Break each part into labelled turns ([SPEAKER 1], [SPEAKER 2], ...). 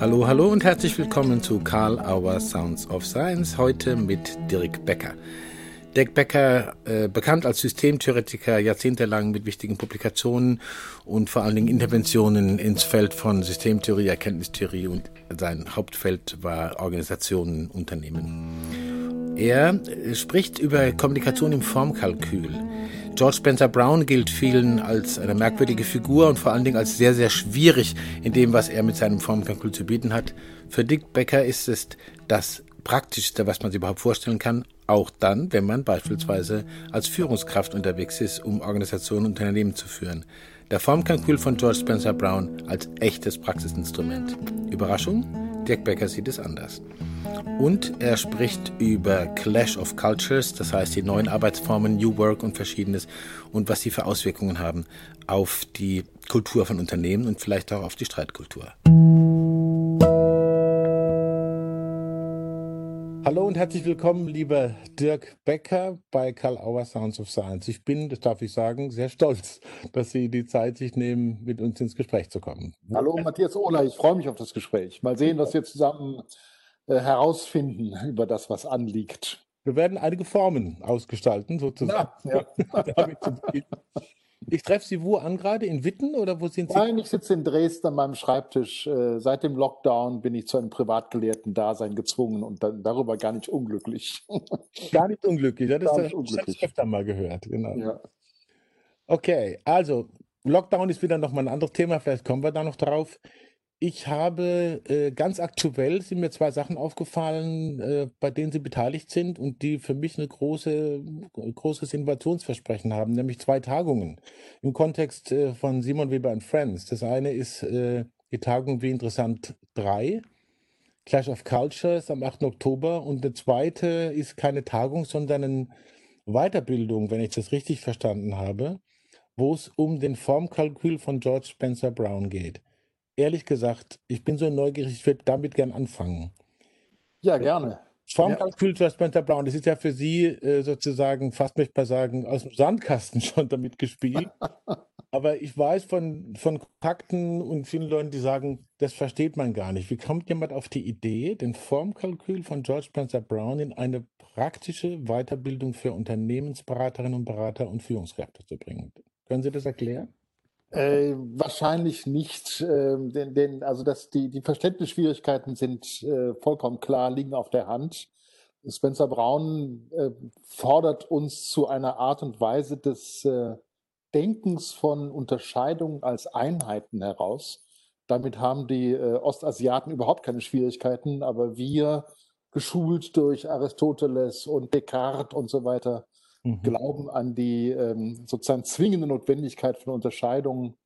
[SPEAKER 1] Hallo, hallo und herzlich willkommen zu Karl Auer Sounds of Science, heute mit Dirk Becker. Dirk Becker, äh, bekannt als Systemtheoretiker, jahrzehntelang mit wichtigen Publikationen und vor allen Dingen Interventionen ins Feld von Systemtheorie, Erkenntnistheorie und sein Hauptfeld war Organisationen, Unternehmen. Er äh, spricht über Kommunikation im Formkalkül. George Spencer Brown gilt vielen als eine merkwürdige Figur und vor allen Dingen als sehr, sehr schwierig in dem, was er mit seinem Formkalkül zu bieten hat. Für Dick Becker ist es das Praktischste, was man sich überhaupt vorstellen kann, auch dann, wenn man beispielsweise als Führungskraft unterwegs ist, um Organisationen und Unternehmen zu führen. Der Formkalkül von George Spencer Brown als echtes Praxisinstrument. Überraschung? Dirk Becker sieht es anders. Und er spricht über Clash of Cultures, das heißt die neuen Arbeitsformen, New Work und verschiedenes und was sie für Auswirkungen haben auf die Kultur von Unternehmen und vielleicht auch auf die Streitkultur. Hallo und herzlich willkommen, lieber Dirk Becker bei Karl Auer Sounds of Science. Ich bin, das darf ich sagen, sehr stolz, dass Sie die Zeit sich nehmen, mit uns ins Gespräch zu kommen.
[SPEAKER 2] Hallo Matthias Ohler, ich freue mich auf das Gespräch. Mal sehen, was wir zusammen herausfinden über das, was anliegt.
[SPEAKER 1] Wir werden einige Formen ausgestalten, sozusagen. Ja, ja. Ich treffe Sie wo an gerade? In Witten oder wo sind Sie?
[SPEAKER 2] Nein, ich sitze in Dresden an meinem Schreibtisch. Äh, seit dem Lockdown bin ich zu einem privatgelehrten Dasein gezwungen und dann darüber gar nicht unglücklich.
[SPEAKER 1] Gar nicht unglücklich, das, gar ist, das habe ich öfter mal gehört. Genau. Ja. Okay, also Lockdown ist wieder nochmal ein anderes Thema, vielleicht kommen wir da noch drauf. Ich habe äh, ganz aktuell sind mir zwei Sachen aufgefallen, äh, bei denen Sie beteiligt sind und die für mich eine große, großes Innovationsversprechen haben, nämlich zwei Tagungen im Kontext äh, von Simon Weber and Friends. Das eine ist äh, die Tagung Wie Interessant 3, Clash of Cultures am 8. Oktober und der zweite ist keine Tagung, sondern eine Weiterbildung, wenn ich das richtig verstanden habe, wo es um den Formkalkül von George Spencer Brown geht ehrlich gesagt, ich bin so neugierig, ich würde damit gern anfangen.
[SPEAKER 2] Ja, gerne.
[SPEAKER 1] Formkalkül ja. Spencer Brown, das ist ja für Sie äh, sozusagen, fast möchte ich mal sagen, aus dem Sandkasten schon damit gespielt. Aber ich weiß von, von Kontakten und vielen Leuten, die sagen, das versteht man gar nicht. Wie kommt jemand auf die Idee, den Formkalkül von George Spencer Brown in eine praktische Weiterbildung für Unternehmensberaterinnen und Berater und Führungskräfte zu bringen? Können Sie das erklären?
[SPEAKER 2] Äh, wahrscheinlich nicht, äh, denn, denn also das, die, die Verständnisschwierigkeiten sind äh, vollkommen klar, liegen auf der Hand. Spencer Brown äh, fordert uns zu einer Art und Weise des äh, Denkens von Unterscheidungen als Einheiten heraus. Damit haben die Ostasiaten überhaupt keine Schwierigkeiten, aber wir, geschult durch Aristoteles und Descartes und so weiter, mhm. glauben an die ähm, sozusagen zwingende Notwendigkeit von Unterscheidungen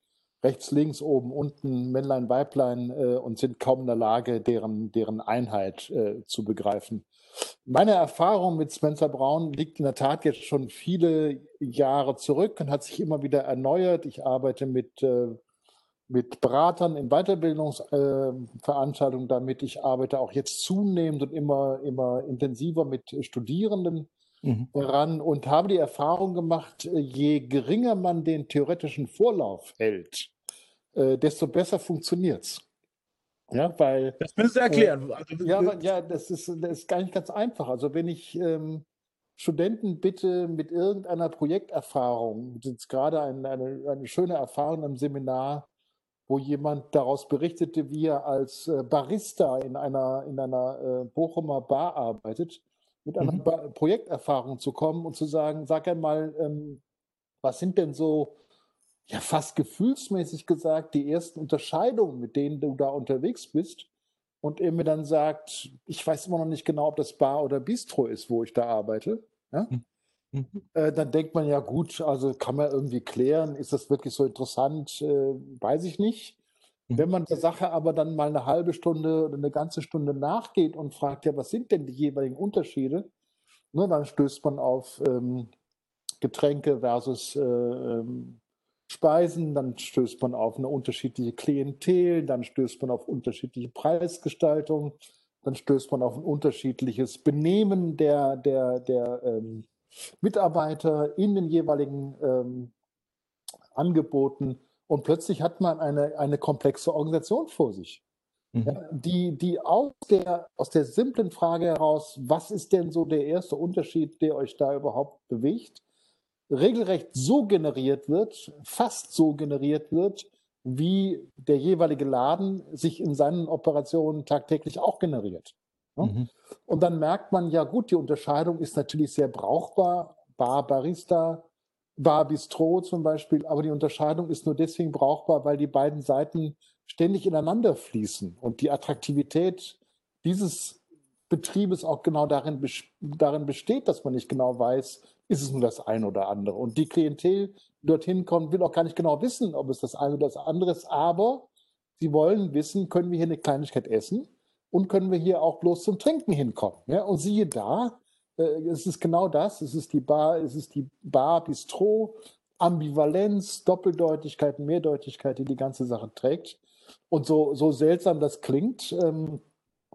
[SPEAKER 2] rechts, links, oben, unten, Männlein, Weiblein äh, und sind kaum in der Lage, deren, deren Einheit äh, zu begreifen. Meine Erfahrung mit Spencer Brown liegt in der Tat jetzt schon viele Jahre zurück und hat sich immer wieder erneuert. Ich arbeite mit, äh, mit Beratern in Weiterbildungsveranstaltungen damit. Ich arbeite auch jetzt zunehmend und immer, immer intensiver mit Studierenden mhm. ran und habe die Erfahrung gemacht, äh, je geringer man den theoretischen Vorlauf hält, äh, desto besser funktioniert es. Ja, weil.
[SPEAKER 1] Das müssen Sie erklären.
[SPEAKER 2] Äh, ja, aber, ja das, ist, das ist gar nicht ganz einfach. Also, wenn ich ähm, Studenten bitte mit irgendeiner Projekterfahrung, jetzt gerade eine, eine, eine schöne Erfahrung im Seminar, wo jemand daraus berichtete, wie er als äh, Barista in einer, in einer äh, Bochumer Bar arbeitet mit einer mhm. Projekterfahrung zu kommen und zu sagen, sag einmal, ähm, was sind denn so, ja fast gefühlsmäßig gesagt, die ersten Unterscheidungen, mit denen du da unterwegs bist? Und er mir dann sagt, ich weiß immer noch nicht genau, ob das Bar oder Bistro ist, wo ich da arbeite. Ja? Mhm. mhm. Äh, dann denkt man ja, gut, also kann man irgendwie klären, ist das wirklich so interessant, äh, weiß ich nicht. Wenn man der Sache aber dann mal eine halbe Stunde oder eine ganze Stunde nachgeht und fragt, ja, was sind denn die jeweiligen Unterschiede, ne, dann stößt man auf ähm, Getränke versus äh, ähm, Speisen, dann stößt man auf eine unterschiedliche Klientel, dann stößt man auf unterschiedliche Preisgestaltung, dann stößt man auf ein unterschiedliches Benehmen der, der, der ähm, Mitarbeiter in den jeweiligen ähm, Angeboten. Und plötzlich hat man eine, eine komplexe Organisation vor sich. mhm. ja, die, die aus, der, aus der simplen Frage heraus, was ist denn so der erste Unterschied, der euch da überhaupt bewegt, regelrecht so generiert wird, fast so generiert wird, wie der jeweilige Laden sich in seinen Operationen tagtäglich auch generiert. Mhm. Und dann merkt man, ja gut, die Unterscheidung ist natürlich sehr brauchbar. Bar Barista, Bar Bistro zum Beispiel, aber die Unterscheidung ist nur deswegen brauchbar, weil die beiden Seiten ständig ineinander fließen und die Attraktivität dieses Betriebes auch genau darin, darin besteht, dass man nicht genau weiß, ist es nur das eine oder andere. Und die Klientel, die dorthin kommt, will auch gar nicht genau wissen, ob es das eine oder das andere ist, aber sie wollen wissen, können wir hier eine Kleinigkeit essen und können wir hier auch bloß zum Trinken hinkommen. Ja? Und siehe da, es ist genau das, es ist die Bar, es ist die Bar Bistro, Ambivalenz, Doppeldeutigkeit, Mehrdeutigkeit, die die ganze Sache trägt. Und so, so seltsam das klingt, ähm,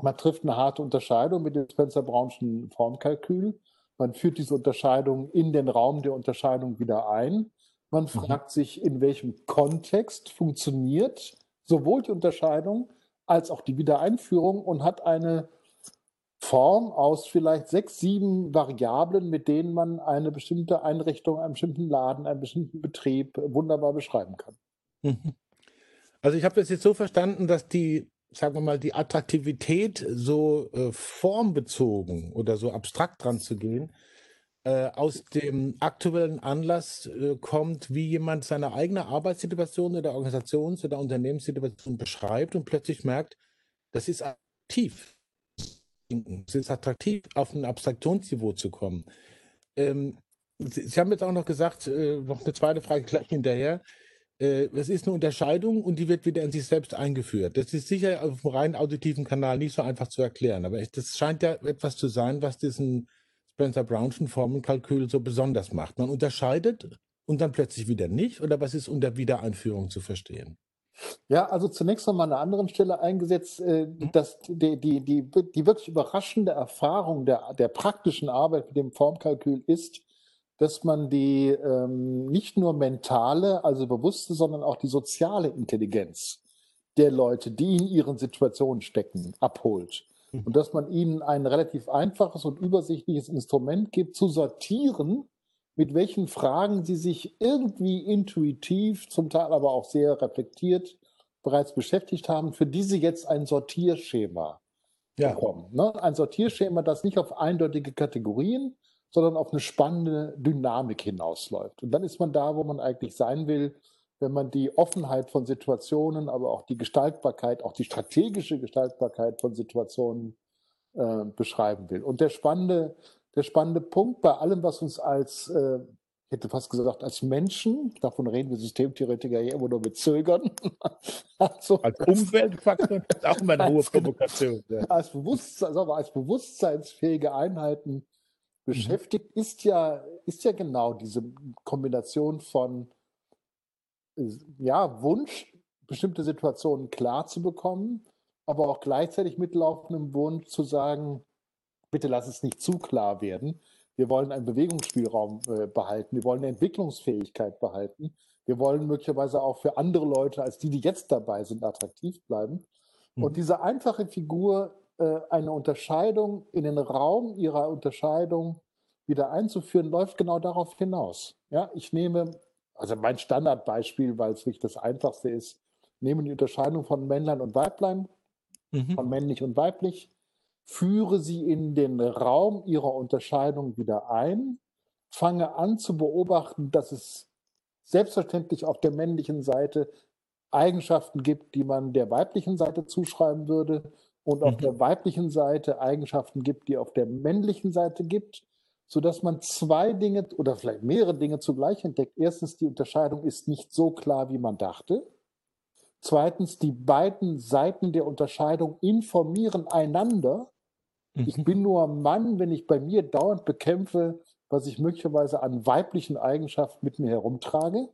[SPEAKER 2] man trifft eine harte Unterscheidung mit dem Spencer-Brownschen Formkalkül. Man führt diese Unterscheidung in den Raum der Unterscheidung wieder ein. Man mhm. fragt sich, in welchem Kontext funktioniert sowohl die Unterscheidung als auch die Wiedereinführung und hat eine Form aus vielleicht sechs, sieben Variablen, mit denen man eine bestimmte Einrichtung, einen bestimmten Laden, einen bestimmten Betrieb wunderbar beschreiben kann. Mhm.
[SPEAKER 1] Also ich habe das jetzt so verstanden, dass die, sagen wir mal, die Attraktivität so äh, formbezogen oder so abstrakt dran zu gehen, äh, aus dem aktuellen Anlass äh, kommt, wie jemand seine eigene Arbeitssituation oder Organisations- oder Unternehmenssituation beschreibt und plötzlich merkt, das ist aktiv. Es ist attraktiv, auf ein Abstraktionsniveau zu kommen. Ähm, Sie, Sie, haben jetzt auch noch gesagt, äh, noch eine zweite Frage gleich hinterher äh, es ist eine Unterscheidung und die wird wieder in sich selbst eingeführt. Das ist sicher auf dem rein auditiven Kanal nicht so einfach zu erklären, aber das scheint ja etwas zu sein, was diesen Spencer Brownschen Formenkalkül so besonders macht. Man unterscheidet und dann plötzlich wieder nicht oder was ist unter Wiedereinführung zu verstehen?
[SPEAKER 2] Ja, also zunächst noch mal an einer anderen Stelle eingesetzt, äh, mhm. dass die, die, die, die wirklich überraschende Erfahrung der, der praktischen Arbeit mit dem Formkalkül ist, dass man die ähm, nicht nur mentale, also bewusste, sondern auch die soziale Intelligenz der Leute, die in ihren Situationen stecken, abholt. Mhm. Und dass man ihnen ein relativ einfaches und übersichtliches Instrument gibt, zu sortieren, mit welchen Fragen sie sich irgendwie intuitiv, zum Teil aber auch sehr reflektiert bereits beschäftigt haben, für die sie jetzt ein Sortierschema ja. bekommen. Ne? Ein Sortierschema, das nicht auf eindeutige Kategorien, sondern auf eine spannende Dynamik hinausläuft. Und dann ist man da, wo man eigentlich sein will, wenn man die Offenheit von Situationen, aber auch die Gestaltbarkeit, auch die strategische Gestaltbarkeit von Situationen äh, beschreiben will. Und der spannende, der spannende Punkt bei allem, was uns als, äh, ich hätte fast gesagt, als Menschen, davon reden wir Systemtheoretiker ja immer nur mit Zögern.
[SPEAKER 1] also, als Umweltfaktor ist auch immer eine hohe Provokation.
[SPEAKER 2] Ja. Als, Bewusstsein, also als bewusstseinsfähige Einheiten beschäftigt, mhm. ist ja, ist ja genau diese Kombination von äh, ja, Wunsch, bestimmte Situationen klar zu bekommen, aber auch gleichzeitig mitlaufendem Wunsch zu sagen, bitte lass es nicht zu klar werden. Wir wollen einen Bewegungsspielraum äh, behalten, wir wollen eine Entwicklungsfähigkeit behalten, wir wollen möglicherweise auch für andere Leute als die, die jetzt dabei sind, attraktiv bleiben. Mhm. Und diese einfache Figur äh, eine Unterscheidung in den Raum ihrer Unterscheidung wieder einzuführen, läuft genau darauf hinaus. Ja, ich nehme, also mein Standardbeispiel, weil es wirklich das einfachste ist, nehme die Unterscheidung von Männlein und Weiblein, mhm. von männlich und weiblich, führe sie in den Raum ihrer Unterscheidung wieder ein, fange an zu beobachten, dass es selbstverständlich auf der männlichen Seite Eigenschaften gibt, die man der weiblichen Seite zuschreiben würde und auf mhm. der weiblichen Seite Eigenschaften gibt, die auf der männlichen Seite gibt, sodass man zwei Dinge oder vielleicht mehrere Dinge zugleich entdeckt. Erstens, die Unterscheidung ist nicht so klar, wie man dachte. Zweitens, die beiden Seiten der Unterscheidung informieren einander. Mhm. Ich bin nur Mann, wenn ich bei mir dauernd bekämpfe, was ich möglicherweise an weiblichen Eigenschaften mit mir herumtrage.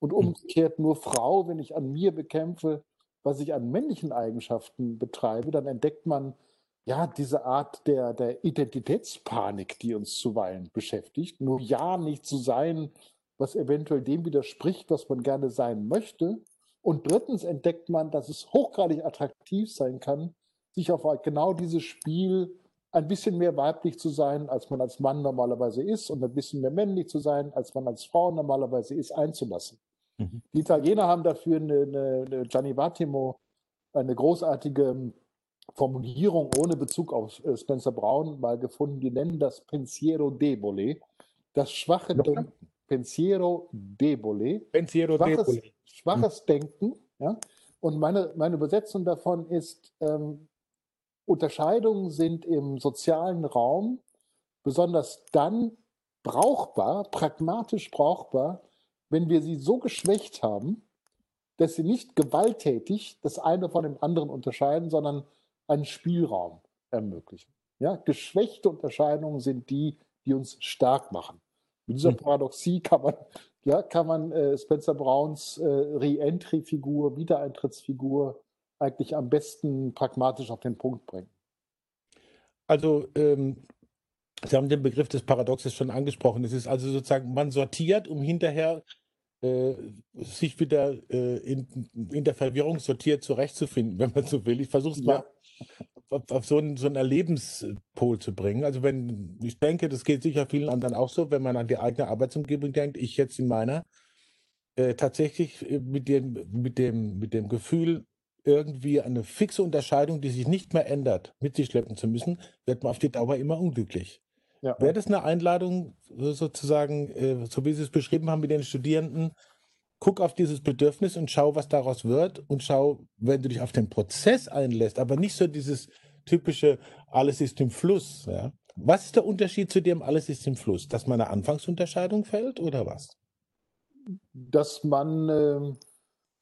[SPEAKER 2] Und mhm. umgekehrt nur Frau, wenn ich an mir bekämpfe, was ich an männlichen Eigenschaften betreibe, dann entdeckt man ja diese Art der, der Identitätspanik, die uns zuweilen beschäftigt. Nur ja nicht zu sein, was eventuell dem widerspricht, was man gerne sein möchte. Und drittens entdeckt man, dass es hochgradig attraktiv sein kann, sich auf genau dieses Spiel ein bisschen mehr weiblich zu sein, als man als Mann normalerweise ist und ein bisschen mehr männlich zu sein, als man als Frau normalerweise ist, einzulassen. Mhm. Die Italiener haben dafür eine, eine, eine Gianni Vattimo eine großartige Formulierung ohne Bezug auf äh, Spencer Brown mal gefunden. Die nennen das Pensiero debole, das schwache ja. Denken. Pensiero debole.
[SPEAKER 1] Pensiero schwaches, debole.
[SPEAKER 2] Schwaches hm. Denken. Ja? Und meine, meine Übersetzung davon ist, ähm, Unterscheidungen sind im sozialen Raum besonders dann brauchbar, pragmatisch brauchbar, wenn wir sie so geschwächt haben, dass sie nicht gewalttätig das eine von dem anderen unterscheiden, sondern einen Spielraum ermöglichen. Ja, geschwächte Unterscheidungen sind die, die uns stark machen. Mit dieser hm. Paradoxie kann man, ja, kann man äh, Spencer Browns äh, Re-Entry-Figur, Wiedereintrittsfigur eigentlich am besten pragmatisch auf den Punkt bringen.
[SPEAKER 1] Also ähm, Sie haben den Begriff des Paradoxes schon angesprochen. Es ist also sozusagen, man sortiert, um hinterher äh, sich wieder äh, in, in der Verwirrung sortiert zurechtzufinden, wenn man so will. Ich versuche es mal auf, auf, so, einen, so einen Erlebenspol zu bringen. Also wenn, ich denke, das geht sicher vielen anderen auch so, wenn man an die eigene Arbeitsumgebung denkt, ich jetzt in meiner, äh, tatsächlich äh, mit dem, mit, dem, mit dem Gefühl, irgendwie eine fixe Unterscheidung, die sich nicht mehr ändert, mit sich schleppen zu müssen, wird man auf die Dauer immer unglücklich. Ja. Wäre das eine Einladung, sozusagen, äh, so wie Sie es beschrieben haben mit den Studierenden, guck auf dieses Bedürfnis und schau, was daraus wird und schau, wenn du dich auf den Prozess einlässt, aber nicht so dieses typische, alles ist im Fluss. Ja? Was ist der Unterschied zu dem, alles ist im Fluss? Dass man eine Anfangsunterscheidung fällt oder was?
[SPEAKER 2] Dass man, äh,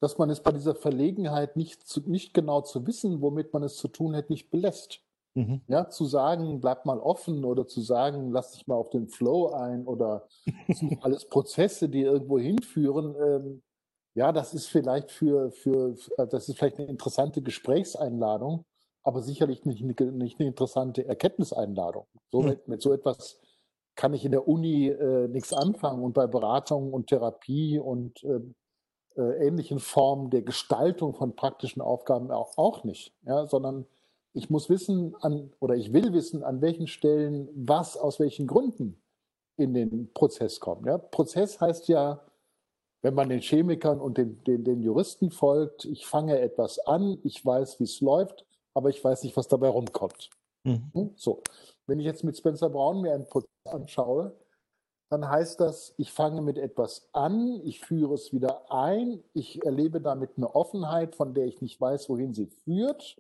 [SPEAKER 2] dass man es bei dieser Verlegenheit nicht, zu, nicht genau zu wissen, womit man es zu tun hat, nicht belässt. Mhm. Ja, zu sagen, bleib mal offen oder zu sagen, lass dich mal auf den Flow ein oder alles Prozesse, die irgendwo hinführen. Ähm, ja, das ist vielleicht für, für, äh, das ist vielleicht eine interessante Gesprächseinladung, aber sicherlich nicht, nicht eine interessante Erkenntniseinladung. So mhm. mit, mit, so etwas kann ich in der Uni äh, nichts anfangen und bei Beratung und Therapie und äh, ähnlichen Formen der Gestaltung von praktischen Aufgaben auch, auch nicht, ja, sondern ich muss wissen an, oder ich will wissen, an welchen Stellen was aus welchen Gründen in den Prozess kommt. Ja? Prozess heißt ja, wenn man den Chemikern und den, den, den Juristen folgt, ich fange etwas an, ich weiß, wie es läuft, aber ich weiß nicht, was dabei rumkommt. Mhm. Hm? So. Wenn ich jetzt mit Spencer Brown mir einen Prozess anschaue, dann heißt das, ich fange mit etwas an, ich führe es wieder ein, ich erlebe damit eine Offenheit, von der ich nicht weiß, wohin sie führt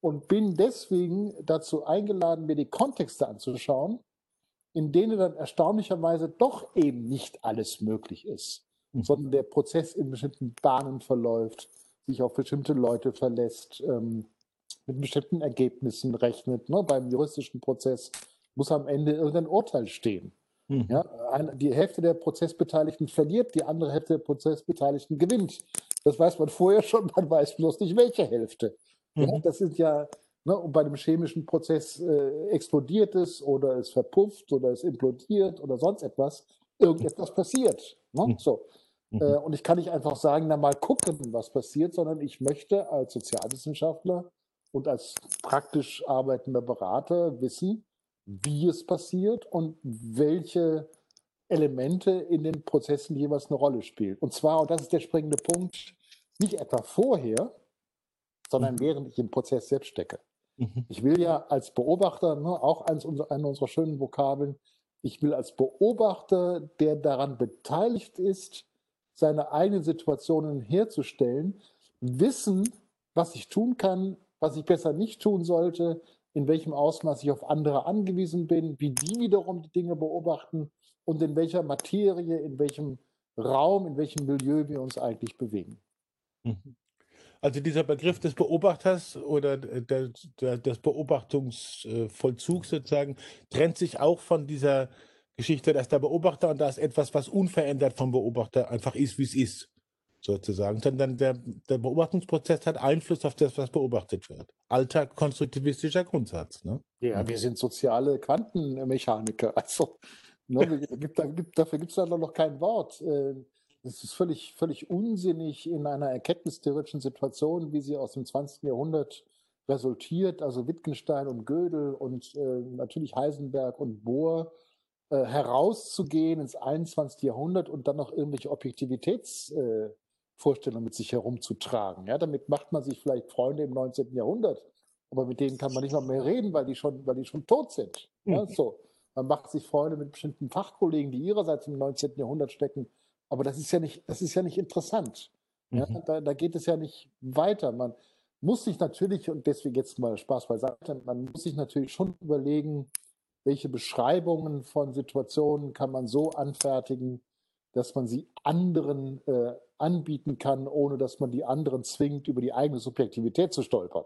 [SPEAKER 2] und bin deswegen dazu eingeladen, mir die Kontexte anzuschauen, in denen dann erstaunlicherweise doch eben nicht alles möglich ist, mhm. sondern der Prozess in bestimmten Bahnen verläuft, sich auf bestimmte Leute verlässt, ähm, mit bestimmten Ergebnissen rechnet. Ne? Beim juristischen Prozess muss am Ende irgendein Urteil stehen. Mhm. Ja, die Hälfte der Prozessbeteiligten verliert, die andere Hälfte der Prozessbeteiligten gewinnt. Das weiß man vorher schon, man weiß bloß nicht, welche Hälfte. Mhm. Ja, das sind ja, ne, und bei dem chemischen Prozess äh, explodiert es oder es verpufft oder es implodiert oder sonst etwas. Irgendetwas passiert. Ne? Mhm. So. Mhm. Äh, und ich kann nicht einfach sagen, na mal gucken, was passiert, sondern ich möchte als Sozialwissenschaftler und als praktisch arbeitender Berater wissen, wie es passiert und welche Elemente in den Prozessen jeweils eine Rolle spielen. Und zwar, und das ist der springende Punkt, nicht etwa vorher, sondern mhm. während ich im Prozess selbst stecke. Mhm. Ich will ja als Beobachter, ne, auch eines unserer, eine unserer schönen Vokabeln, ich will als Beobachter, der daran beteiligt ist, seine eigenen Situationen herzustellen, wissen, was ich tun kann, was ich besser nicht tun sollte, in welchem Ausmaß ich auf andere angewiesen bin, wie die wiederum die Dinge beobachten und in welcher Materie, in welchem Raum, in welchem Milieu wir uns eigentlich bewegen.
[SPEAKER 1] Mhm. Also dieser Begriff des Beobachters oder der, der, des Beobachtungsvollzugs sozusagen trennt sich auch von dieser Geschichte, dass der Beobachter und da ist etwas, was unverändert vom Beobachter einfach ist, wie es ist, sozusagen. Sondern der, der Beobachtungsprozess hat Einfluss auf das, was beobachtet wird. Alter konstruktivistischer Grundsatz. Ne?
[SPEAKER 2] Ja, wir sind soziale Quantenmechaniker. Also ne, dafür gibt es da noch kein Wort. Es ist völlig, völlig unsinnig in einer erkenntnistheoretischen Situation, wie sie aus dem 20. Jahrhundert resultiert, also Wittgenstein und Gödel und äh, natürlich Heisenberg und Bohr, äh, herauszugehen ins 21. Jahrhundert und dann noch irgendwelche Objektivitätsvorstellungen äh, mit sich herumzutragen. Ja, damit macht man sich vielleicht Freunde im 19. Jahrhundert, aber mit denen kann man nicht noch mehr reden, weil die schon, weil die schon tot sind. Ja, mhm. so. Man macht sich Freunde mit bestimmten Fachkollegen, die ihrerseits im 19. Jahrhundert stecken. Aber das ist ja nicht, das ist ja nicht interessant. Ja, mhm. da, da, geht es ja nicht weiter. Man muss sich natürlich, und deswegen jetzt mal Spaß beiseite, man muss sich natürlich schon überlegen, welche Beschreibungen von Situationen kann man so anfertigen, dass man sie anderen äh, anbieten kann, ohne dass man die anderen zwingt, über die eigene Subjektivität zu stolpern.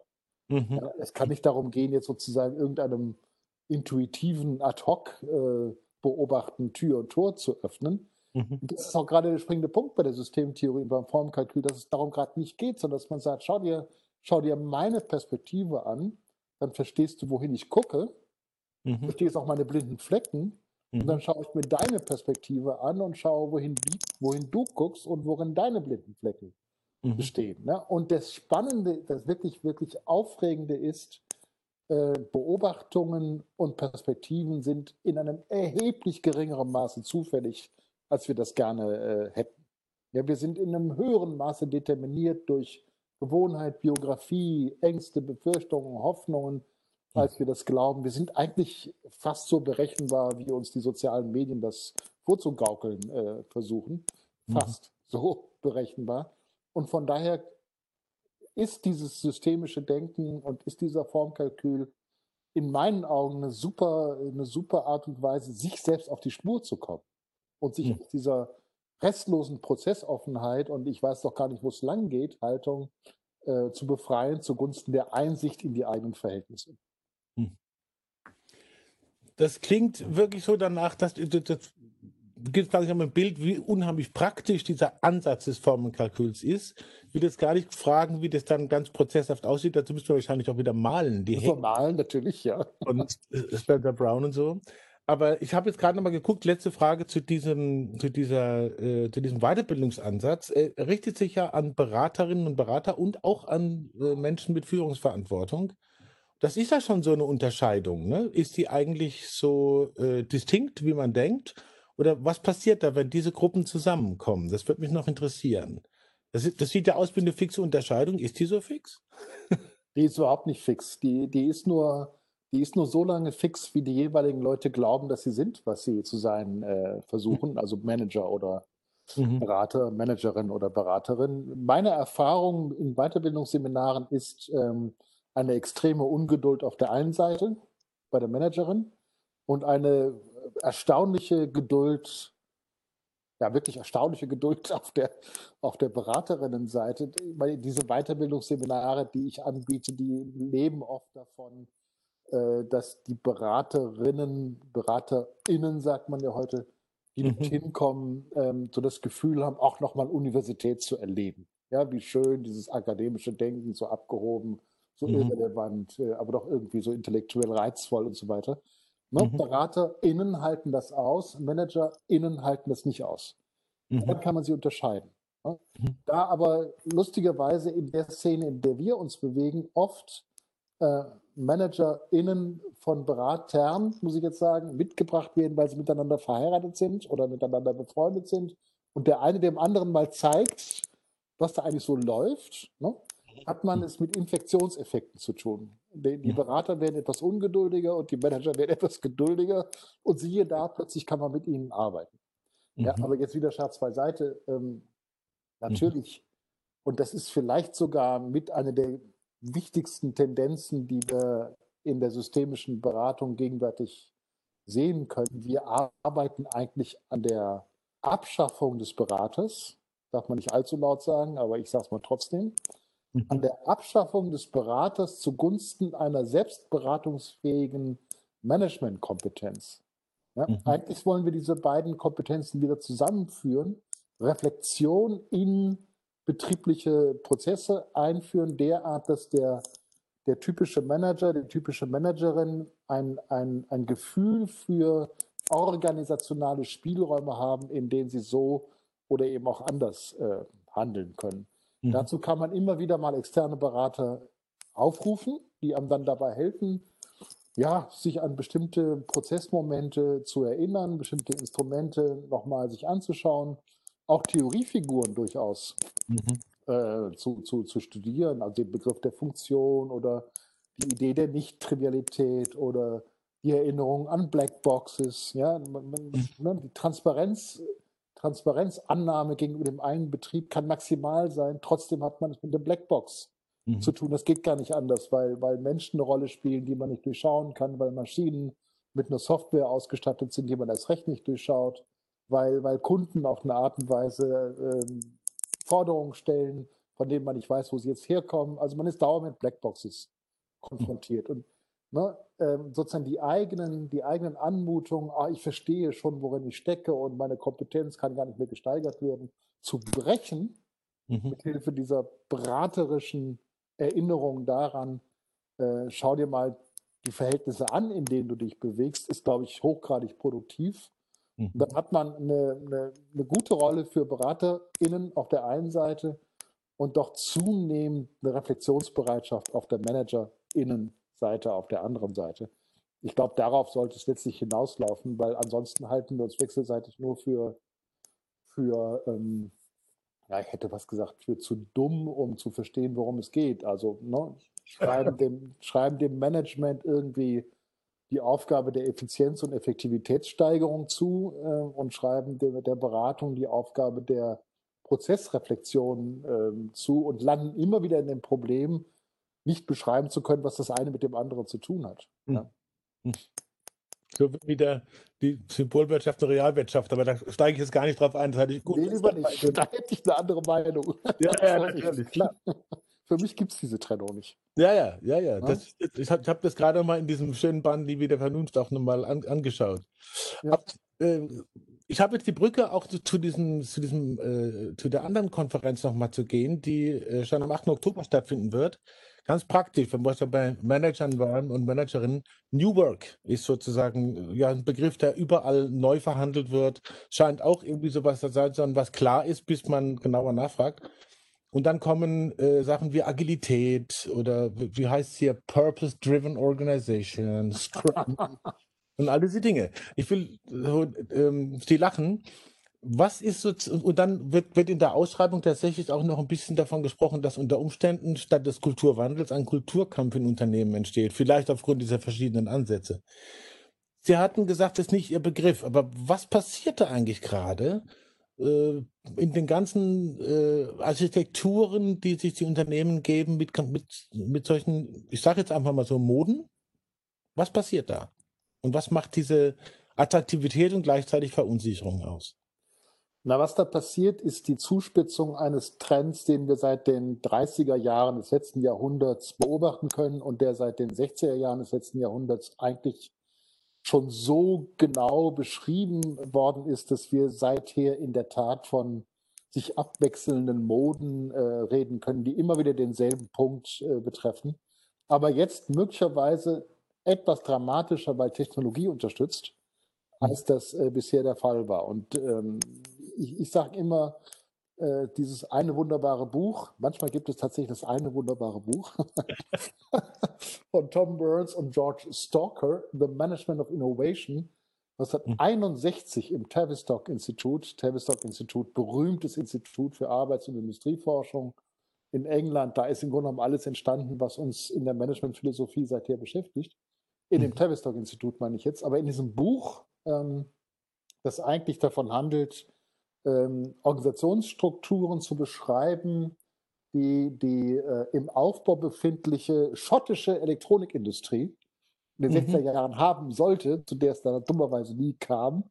[SPEAKER 2] Mhm. Ja, es kann nicht darum gehen, jetzt sozusagen irgendeinem intuitiven Ad-Hoc äh, beobachten, Tür und Tor zu öffnen. Mhm. Das ist auch gerade der springende Punkt bei der Systemtheorie und beim Formkalkül, dass es darum gerade nicht geht, sondern dass man sagt, schau dir, schau dir meine Perspektive an, dann verstehst du, wohin ich gucke, mhm. verstehst auch meine blinden Flecken. Und dann schaue ich mir deine Perspektive an und schaue, wohin, wohin du guckst und worin deine blinden Flecken mhm. bestehen. Ne? Und das Spannende, das wirklich, wirklich Aufregende ist, äh, Beobachtungen und Perspektiven sind in einem erheblich geringeren Maße zufällig, als wir das gerne äh, hätten. Ja, wir sind in einem höheren Maße determiniert durch Gewohnheit, Biografie, Ängste, Befürchtungen, Hoffnungen, als wir das glauben. Wir sind eigentlich fast so berechenbar, wie uns die sozialen Medien das vorzugaukeln äh, versuchen. Mhm. Fast mhm. so berechenbar. Und von daher ist dieses systemische Denken und ist dieser Formkalkül in meinen Augen eine super, eine super Art und Weise, sich selbst auf die Spur zu kommen und sich mhm. aus dieser restlosen Prozessoffenheit und ich weiß doch gar nicht, wo es lang geht, Haltung äh, zu befreien zugunsten der Einsicht in die eigenen Verhältnisse.
[SPEAKER 1] Das klingt wirklich so danach, dass das, gibt es ein Bild, wie unheimlich praktisch dieser Ansatz des Formenkalküls ist. Ich will jetzt gar nicht fragen, wie das dann ganz prozesshaft aussieht. Dazu müsst ihr wahrscheinlich auch wieder malen.
[SPEAKER 2] Die also malen natürlich, ja.
[SPEAKER 1] Und Spencer Brown und so. Aber ich habe jetzt gerade nochmal geguckt, letzte Frage zu diesem, zu dieser, äh, zu diesem Weiterbildungsansatz. Er richtet sich ja an Beraterinnen und Berater und auch an äh, Menschen mit Führungsverantwortung. Das ist ja schon so eine Unterscheidung. Ne? Ist die eigentlich so äh, distinkt, wie man denkt? Oder was passiert da, wenn diese Gruppen zusammenkommen? Das würde mich noch interessieren. Das, ist, das sieht ja aus wie eine fixe Unterscheidung. Ist die so fix?
[SPEAKER 2] die ist überhaupt nicht fix. Die, die, ist nur, die ist nur so lange fix, wie die jeweiligen Leute glauben, dass sie sind, was sie zu sein äh, versuchen, also Manager oder mhm. Berater, Managerin oder Beraterin. Meine Erfahrung in Weiterbildungsseminaren ist ähm, eine extreme Ungeduld auf der einen Seite bei der Managerin und eine erstaunliche Geduld, ja wirklich erstaunliche Geduld auf der, auf der Beraterinnenseite. Weil diese Weiterbildungsseminare, die ich anbiete, die leben oft davon, äh, dass die Beraterinnen, BeraterInnen, sagt man ja heute, die mhm. hinkommen, ähm, so das Gefühl haben, auch nochmal Universität zu erleben. Ja, wie schön dieses akademische Denken, so abgehoben, so mhm. irrelevant, äh, aber doch irgendwie so intellektuell reizvoll und so weiter. Ne? Mhm. BeraterInnen halten das aus, ManagerInnen halten das nicht aus. Mhm. Dann kann man sie unterscheiden. Ne? Mhm. Da aber lustigerweise in der Szene, in der wir uns bewegen, oft äh, ManagerInnen von Beratern, muss ich jetzt sagen, mitgebracht werden, weil sie miteinander verheiratet sind oder miteinander befreundet sind und der eine dem anderen mal zeigt, was da eigentlich so läuft. Ne? Hat man es mit Infektionseffekten zu tun. Die, die, Berater werden etwas ungeduldiger und die Manager werden etwas geduldiger und siehe da, plötzlich kann man mit ihnen arbeiten. Mhm. Ja, aber jetzt wieder Scherz beiseite. Ähm, natürlich, mhm. und das ist vielleicht sogar mit einer der wichtigsten Tendenzen, die wir in der systemischen Beratung gegenwärtig sehen können. Wir arbeiten eigentlich an der Abschaffung des Beraters. Darf man nicht allzu laut sagen, aber ich sage es mal trotzdem an der Abschaffung des Beraters zugunsten einer selbstberatungsfähigen Managementkompetenz. Ja, mhm. Eigentlich wollen wir diese beiden Kompetenzen wieder zusammenführen, Reflexion in betriebliche Prozesse einführen, derart, dass der, der typische Manager, die typische Managerin ein, ein, ein Gefühl für organisationale Spielräume haben, in denen sie so oder eben auch anders äh, handeln können. Mhm. Dazu kann man immer wieder mal externe Berater aufrufen, die einem dann dabei helfen, ja, sich an bestimmte Prozessmomente zu erinnern, bestimmte Instrumente nochmal sich anzuschauen, auch Theoriefiguren durchaus mhm. äh, zu, zu, zu studieren, also den Begriff der Funktion oder die Idee der Nicht-Trivialität oder die Erinnerung an Blackboxes, ja, man, man, mhm. ne, die Transparenz, Transparenzannahme gegenüber dem einen Betrieb kann maximal sein, trotzdem hat man es mit der Blackbox mhm. zu tun. Das geht gar nicht anders, weil, weil Menschen eine Rolle spielen, die man nicht durchschauen kann, weil Maschinen mit einer Software ausgestattet sind, die man als Recht nicht durchschaut, weil, weil Kunden auf eine Art und Weise ähm, Forderungen stellen, von denen man nicht weiß, wo sie jetzt herkommen. Also man ist dauernd mit Blackboxes konfrontiert. Und ne, ähm, sozusagen die eigenen, die eigenen Anmutungen, ah, ich verstehe schon, worin ich stecke und meine Kompetenz kann gar nicht mehr gesteigert werden, zu brechen, mhm. mit Hilfe dieser beraterischen Erinnerung daran, äh, schau dir mal die Verhältnisse an, in denen du dich bewegst, ist, glaube ich, hochgradig produktiv. Mhm. Dann hat man eine, eine, eine, gute Rolle für BeraterInnen auf der einen Seite und doch zunehmend eine Reflexionsbereitschaft auf der ManagerInnen-Seite auf der anderen Seite. Ich glaube, darauf sollte es letztlich hinauslaufen, weil ansonsten halten wir uns wechselseitig nur für, für ähm, ja, ich hätte was gesagt, für zu dumm, um zu verstehen, worum es geht. Also ne, schreiben, dem, schreiben dem Management irgendwie die Aufgabe der Effizienz- und Effektivitätssteigerung zu äh, und schreiben der, der, Beratung die Aufgabe der Prozessreflexion äh, zu und landen immer wieder in dem Problem, nicht beschreiben zu können, was das eine mit dem anderen zu tun hat. Hm. Ja.
[SPEAKER 1] Hm. So wieder die Symbolwirtschaft und Realwirtschaft, aber da steige ich jetzt gar nicht drauf ein. Das hatte ich gut. Nee,
[SPEAKER 2] lieber nicht. Da hätte ich eine andere Meinung. Ja, ja natürlich, klar. Für mich gibt es diese Trennung nicht.
[SPEAKER 1] Ja, ja, ja, ja. Das, ich habe hab das gerade mal in diesem schönen Band Liebe der Vernunft auch nochmal an, angeschaut. Ja. Hab, äh, ich habe jetzt die Brücke auch zu, zu diesem, zu diesem, äh, zu der anderen Konferenz nochmal zu gehen, die äh, schon am 8. Oktober stattfinden wird. Ganz praktisch, wenn wir bei Managern waren und Managerinnen. New Work ist sozusagen ja ein Begriff, der überall neu verhandelt wird. Scheint auch irgendwie sowas zu sein, was klar ist, bis man genauer nachfragt. Und dann kommen äh, Sachen wie Agilität oder wie heißt es hier, Purpose-Driven Organization, Scrum und all diese Dinge. Ich will ähm, Sie lachen, was ist so, und dann wird, wird in der Ausschreibung tatsächlich auch noch ein bisschen davon gesprochen, dass unter Umständen statt des Kulturwandels ein Kulturkampf in Unternehmen entsteht, vielleicht aufgrund dieser verschiedenen Ansätze. Sie hatten gesagt, das ist nicht Ihr Begriff, aber was passierte eigentlich gerade äh, in den ganzen äh, Architekturen, die sich die Unternehmen geben mit, mit, mit solchen, ich sage jetzt einfach mal so Moden? Was passiert da? Und was macht diese Attraktivität und gleichzeitig Verunsicherung aus?
[SPEAKER 2] Na, was da passiert, ist die Zuspitzung eines Trends, den wir seit den 30er Jahren des letzten Jahrhunderts beobachten können und der seit den 60er Jahren des letzten Jahrhunderts eigentlich schon so genau beschrieben worden ist, dass wir seither in der Tat von sich abwechselnden Moden äh, reden können, die immer wieder denselben Punkt äh, betreffen. Aber jetzt möglicherweise etwas dramatischer, weil Technologie unterstützt, als das äh, bisher der Fall war. Und ähm, ich, ich sage immer, äh, dieses eine wunderbare Buch, manchmal gibt es tatsächlich das eine wunderbare Buch von Tom Burns und George Stalker, The Management of Innovation, 1961 im Tavistock Institut, Tavistock Institut, berühmtes Institut für Arbeits- und Industrieforschung in England. Da ist im Grunde genommen alles entstanden, was uns in der Managementphilosophie seither beschäftigt. In dem mhm. Tavistock Institut meine ich jetzt, aber in diesem Buch, ähm, das eigentlich davon handelt, ähm, Organisationsstrukturen zu beschreiben, die die äh, im Aufbau befindliche schottische Elektronikindustrie in den mhm. 60er Jahren haben sollte, zu der es dann dummerweise nie kam,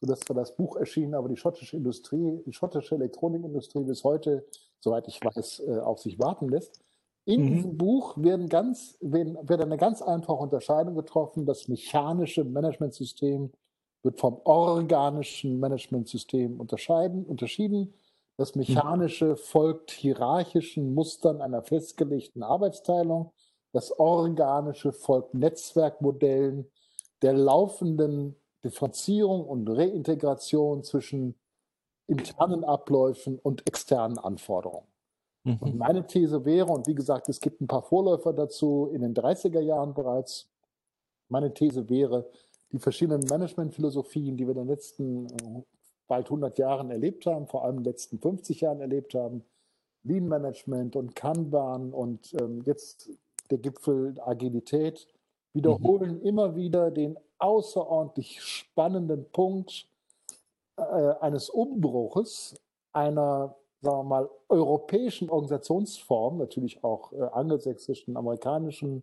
[SPEAKER 2] sodass zwar das Buch erschienen, aber die schottische Industrie, die schottische Elektronikindustrie bis heute, soweit ich weiß, äh, auf sich warten lässt. In mhm. diesem Buch werden ganz, werden, wird eine ganz einfache Unterscheidung getroffen, das mechanische Managementsystem wird vom organischen Managementsystem unterscheiden, unterschieden. Das mhm. mechanische folgt hierarchischen Mustern einer festgelegten Arbeitsteilung. Das organische folgt Netzwerkmodellen der laufenden Differenzierung und Reintegration zwischen internen Abläufen und externen Anforderungen. Mhm. Und meine These wäre, und wie gesagt, es gibt ein paar Vorläufer dazu in den 30er Jahren bereits, meine These wäre, die verschiedenen Managementphilosophien, die wir in den letzten äh, bald 100 Jahren erlebt haben, vor allem in den letzten 50 Jahren erlebt haben, Lean Management und Kanban und ähm, jetzt der Gipfel Agilität, wiederholen mhm. immer wieder den außerordentlich spannenden Punkt äh, eines Umbruches einer, sagen wir mal, europäischen Organisationsform, natürlich auch äh, angelsächsischen, amerikanischen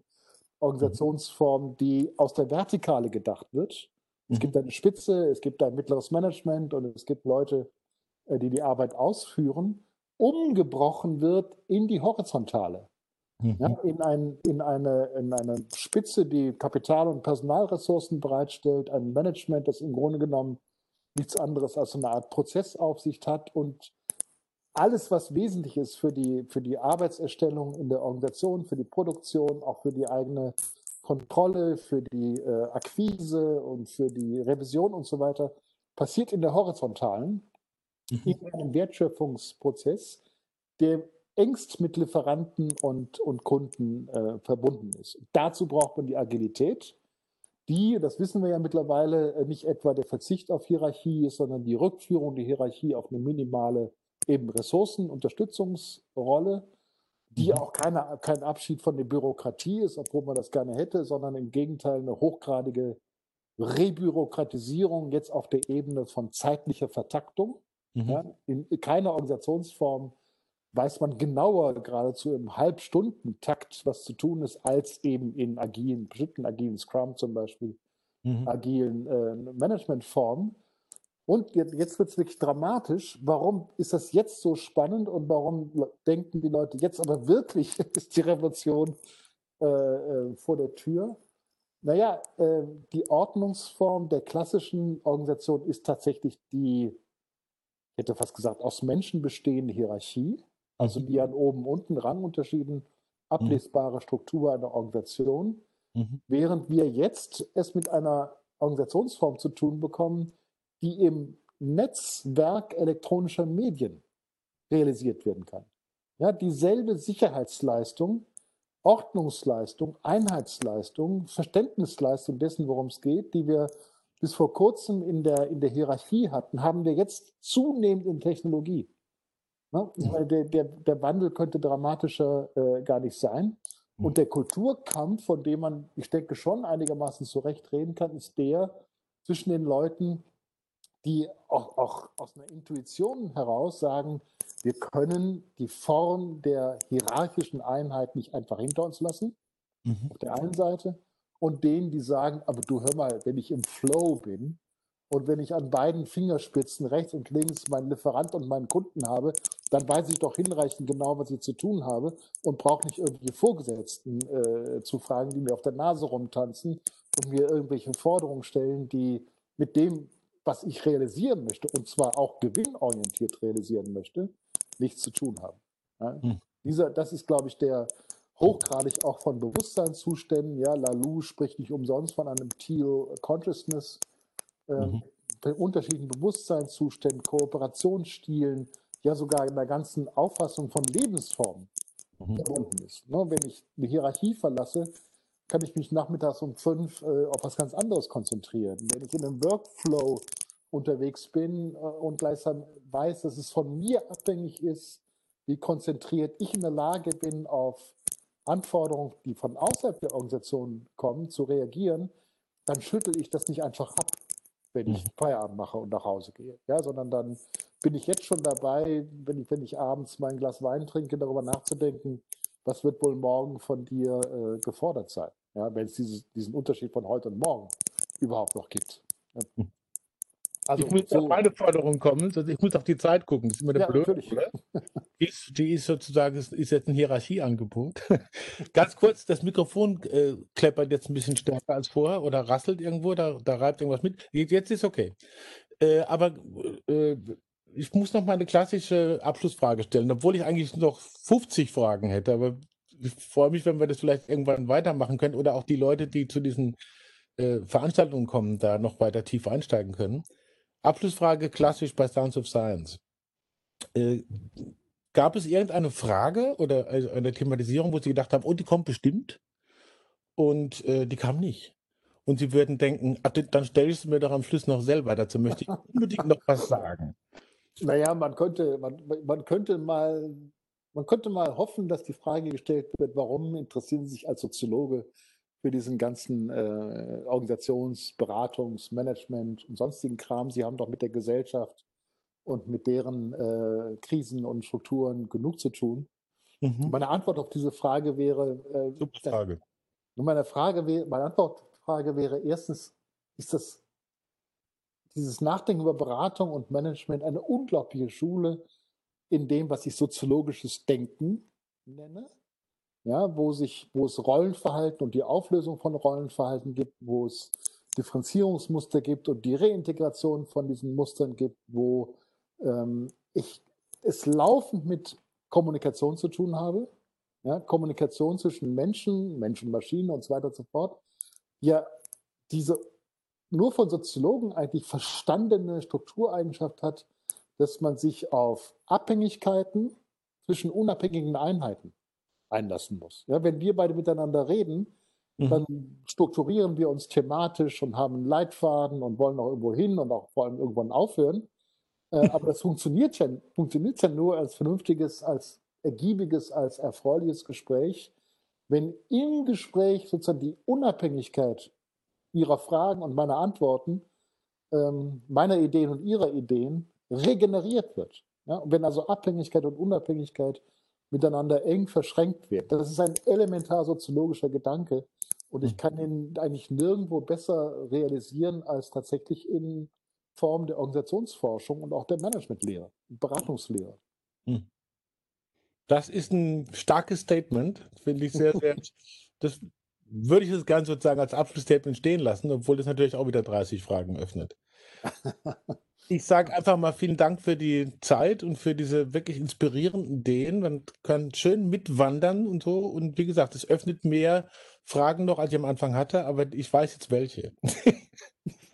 [SPEAKER 2] Organisationsform, die aus der Vertikale gedacht wird. Es gibt mhm. eine Spitze, es gibt ein mittleres Management und es gibt Leute, äh, die die Arbeit ausführen, umgebrochen wird in die Horizontale. Mhm. Ja, in, ein, in, eine, in eine Spitze, die Kapital- und Personalressourcen bereitstellt, ein Management, das im Grunde genommen nichts anderes als eine Art Prozessaufsicht hat und alles, was wesentlich ist für die, für die Arbeitserstellung in der Organisation, für die Produktion, auch für die eigene Kontrolle, für die äh, Akquise und für die Revision und so weiter, passiert in der horizontalen, mhm. in einem Wertschöpfungsprozess, der engst mit Lieferanten und, und Kunden äh, verbunden ist. Dazu braucht man die Agilität, die, das wissen wir ja mittlerweile, äh, nicht etwa der Verzicht auf Hierarchie ist, sondern die Rückführung der Hierarchie auf eine minimale eben Ressourcenunterstützungsrolle, die mhm. auch keine, kein Abschied von der Bürokratie ist, obwohl man das gerne hätte, sondern im Gegenteil eine hochgradige Rebürokratisierung jetzt auf der Ebene von zeitlicher Vertaktung. Mhm. Ja, in keiner Organisationsform weiß man genauer, geradezu im Halbstundentakt, was zu tun ist, als eben in agilen, bestimmten agilen Scrum zum Beispiel, mhm. agilen äh, Managementformen. Und jetzt, jetzt wird es wirklich dramatisch. Warum ist das jetzt so spannend und warum denken die Leute jetzt aber wirklich ist die Revolution äh, äh, vor der Tür? Naja, äh, die Ordnungsform der klassischen Organisation ist tatsächlich die, ich hätte fast gesagt, aus Menschen bestehende Hierarchie also die an oben, unten Rangunterschieden, ablesbare Struktur einer Organisation, mhm. während wir jetzt es mit einer Organisationsform zu tun bekommen, die im Netzwerk elektronischer Medien realisiert werden kann. Ja, dieselbe Sicherheitsleistung, Ordnungsleistung, Einheitsleistung, Verständnisleistung dessen, worum es geht, die wir bis vor kurzem in der, in der Hierarchie hatten, haben wir jetzt zunehmend in Technologie. Ja. Der, der, der, Wandel könnte dramatischer äh, gar nicht sein. Hm. Und der Kulturkampf, von dem man, ich denke, schon einigermaßen zurecht reden kann, ist der zwischen den Leuten, die auch, auch aus einer Intuition heraus sagen, wir können die Form der hierarchischen Einheit nicht einfach hinter uns lassen, mhm. auf der einen Seite, und denen, die sagen, aber du hör mal, wenn ich im Flow bin, und wenn ich an beiden Fingerspitzen rechts und links meinen Lieferant und meinen Kunden habe, dann weiß ich doch hinreichend genau, was ich zu tun habe und brauche nicht irgendwelche Vorgesetzten äh, zu fragen, die mir auf der Nase rumtanzen und mir irgendwelche Forderungen stellen, die mit dem, was ich realisieren möchte, und zwar auch gewinnorientiert realisieren möchte, nichts zu tun haben. Ja? Hm. Dieser, das ist, glaube ich, der hochgradig auch von Bewusstseinszuständen. Ja, Lalou spricht nicht umsonst von einem Teal Consciousness ähm, mhm. unterschiedlichen Bewusstseinszuständen, Kooperationsstilen, ja sogar in der ganzen Auffassung von Lebensformen mhm. verbunden ist. Ne? Wenn ich eine Hierarchie verlasse, kann ich mich nachmittags um fünf äh, auf was ganz anderes konzentrieren. Wenn ich in einem Workflow unterwegs bin äh, und gleichsam weiß, dass es von mir abhängig ist, wie konzentriert ich in der Lage bin, auf Anforderungen, die von außerhalb der Organisation kommen, zu reagieren, dann schüttel ich das nicht einfach ab wenn ich mhm. Feierabend mache und nach Hause gehe. Ja, sondern dann bin ich jetzt schon dabei, wenn ich, wenn ich abends mein Glas Wein trinke, darüber nachzudenken, was wird wohl morgen von dir äh, gefordert sein. Ja, wenn es dieses, diesen Unterschied von heute und morgen überhaupt noch gibt. Ja.
[SPEAKER 1] Also, ich muss so, auf meine Forderung kommen, ich muss auf die Zeit gucken. Das ist immer der ja, Blöd, oder? Die ist, die ist sozusagen, ist, ist jetzt ein Hierarchieangebot. Ganz kurz, das Mikrofon äh, kleppert jetzt ein bisschen stärker als vorher oder rasselt irgendwo, da, da reibt irgendwas mit. Jetzt ist okay. Äh, aber äh, ich muss noch mal eine klassische Abschlussfrage stellen, obwohl ich eigentlich noch 50 Fragen hätte. Aber ich freue mich, wenn wir das vielleicht irgendwann weitermachen können oder auch die Leute, die zu diesen äh, Veranstaltungen kommen, da noch weiter tief einsteigen können. Abschlussfrage klassisch bei Sounds of Science. Äh, gab es irgendeine Frage oder also eine Thematisierung, wo Sie gedacht haben, oh, die kommt bestimmt und äh, die kam nicht? Und Sie würden denken, ach, dann stelle ich es mir doch am Schluss noch selber, dazu möchte ich unbedingt noch was sagen.
[SPEAKER 2] Naja, man könnte, man, man könnte mal man könnte mal hoffen, dass die Frage gestellt wird, warum interessieren Sie sich als Soziologe für diesen ganzen äh, Organisations-, Beratungs-, Management und sonstigen Kram? Sie haben doch mit der Gesellschaft und mit deren äh, Krisen und Strukturen genug zu tun. Mhm. Meine Antwort auf diese Frage wäre. Äh, Super Frage. Meine, Frage wäre, meine Antwortfrage wäre erstens, ist das dieses Nachdenken über Beratung und Management eine unglaubliche Schule in dem, was ich soziologisches Denken nenne, ja, wo, sich, wo es Rollenverhalten und die Auflösung von Rollenverhalten gibt, wo es Differenzierungsmuster gibt und die Reintegration von diesen Mustern gibt, wo ähm, ich es laufend mit Kommunikation zu tun habe, ja, Kommunikation zwischen Menschen, Menschen, Maschinen und so weiter und so fort, ja diese nur von Soziologen eigentlich verstandene Struktureigenschaft hat, dass man sich auf Abhängigkeiten zwischen unabhängigen Einheiten einlassen muss. Ja, wenn wir beide miteinander reden, mhm. dann strukturieren wir uns thematisch und haben einen Leitfaden und wollen auch irgendwo hin und auch vor allem irgendwann aufhören. Äh, aber das funktioniert ja, funktioniert ja nur als vernünftiges, als ergiebiges, als erfreuliches Gespräch, wenn im Gespräch sozusagen die Unabhängigkeit ihrer Fragen und meiner Antworten, ähm, meiner Ideen und ihrer Ideen regeneriert wird. Ja, wenn also Abhängigkeit und Unabhängigkeit miteinander eng verschränkt wird. Das ist ein elementar soziologischer Gedanke und ich kann ihn eigentlich nirgendwo besser realisieren als tatsächlich in Form der Organisationsforschung und auch der Managementlehre, Beratungslehre. Hm.
[SPEAKER 1] Das ist ein starkes Statement, finde ich sehr, sehr. das würde ich das Ganze sozusagen als Abschlussstatement stehen lassen, obwohl das natürlich auch wieder 30 Fragen öffnet. Ich sage einfach mal vielen Dank für die Zeit und für diese wirklich inspirierenden Ideen. Man kann schön mitwandern und so. Und wie gesagt, es öffnet mehr Fragen noch, als ich am Anfang hatte, aber ich weiß jetzt welche.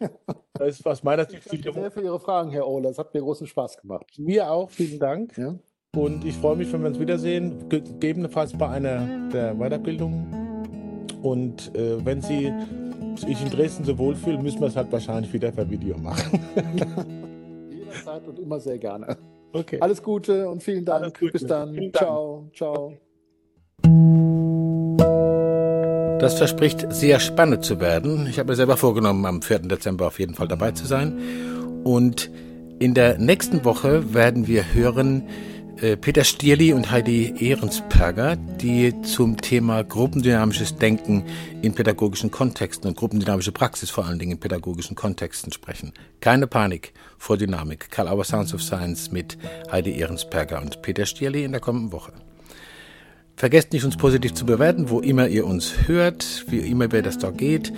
[SPEAKER 2] das ist aus meiner Sicht viel. Danke sehr für Ihre Fragen, Herr Ohler. Es hat mir großen Spaß gemacht.
[SPEAKER 1] Mir auch, vielen Dank. Ja. Und ich freue mich, wenn wir uns wiedersehen, gegebenenfalls bei einer der Weiterbildungen. Und äh, wenn Sie sich in Dresden so wohlfühlen, müssen wir es halt wahrscheinlich wieder per Video machen.
[SPEAKER 2] Jederzeit und immer sehr gerne. Okay. Alles Gute und vielen Dank. Bis dann. Vielen ciao. Dank. Ciao.
[SPEAKER 1] Das verspricht sehr spannend zu werden. Ich habe mir selber vorgenommen, am 4. Dezember auf jeden Fall dabei zu sein. Und in der nächsten Woche werden wir hören, Peter Stierli und Heidi Ehrensperger, die zum Thema gruppendynamisches Denken in pädagogischen Kontexten und gruppendynamische Praxis vor allen Dingen in pädagogischen Kontexten sprechen. Keine Panik vor Dynamik. Karl Auer Sounds of Science mit Heidi Ehrensperger und Peter Stierli in der kommenden Woche. Vergesst nicht, uns positiv zu bewerten, wo immer ihr uns hört, wie immer wer das da geht.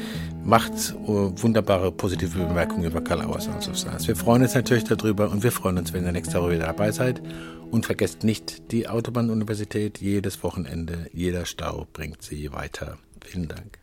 [SPEAKER 1] Macht wunderbare positive Bemerkungen über Karl Auer Sounds of Science. Wir freuen uns natürlich darüber und wir freuen uns, wenn ihr nächste Woche wieder dabei seid. Und vergesst nicht die Autobahnuniversität. Jedes Wochenende, jeder Stau bringt sie weiter. Vielen Dank.